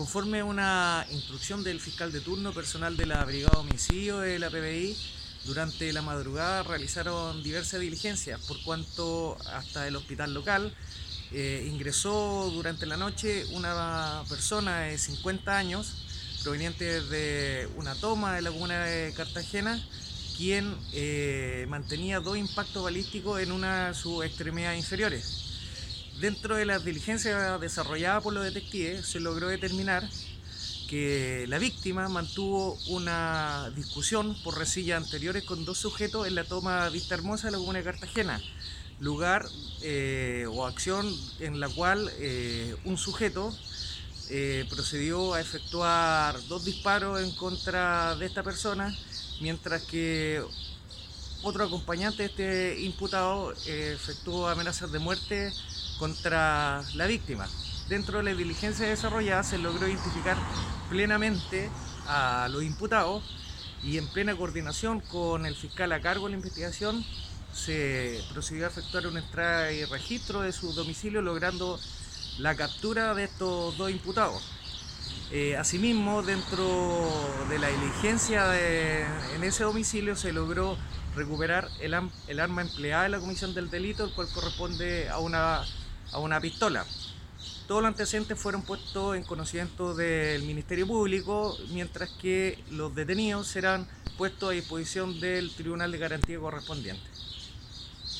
Conforme a una instrucción del fiscal de turno personal de la Brigada de Homicidio de la PBI, durante la madrugada realizaron diversas diligencias, por cuanto hasta el hospital local eh, ingresó durante la noche una persona de 50 años proveniente de una toma de la comuna de Cartagena, quien eh, mantenía dos impactos balísticos en una de sus extremidades inferiores. Dentro de las diligencias desarrolladas por los detectives se logró determinar que la víctima mantuvo una discusión por resillas anteriores con dos sujetos en la toma Vista Hermosa de la comuna de Cartagena, lugar eh, o acción en la cual eh, un sujeto eh, procedió a efectuar dos disparos en contra de esta persona, mientras que otro acompañante de este imputado efectuó amenazas de muerte contra la víctima. Dentro de la diligencia desarrollada se logró identificar plenamente a los imputados y en plena coordinación con el fiscal a cargo de la investigación se procedió a efectuar una entrada y registro de su domicilio logrando la captura de estos dos imputados. Eh, asimismo, dentro de la diligencia en ese domicilio se logró recuperar el, el arma empleada en la comisión del delito, el cual corresponde a una a una pistola. Todos los antecedentes fueron puestos en conocimiento del Ministerio Público, mientras que los detenidos serán puestos a disposición del Tribunal de Garantía correspondiente.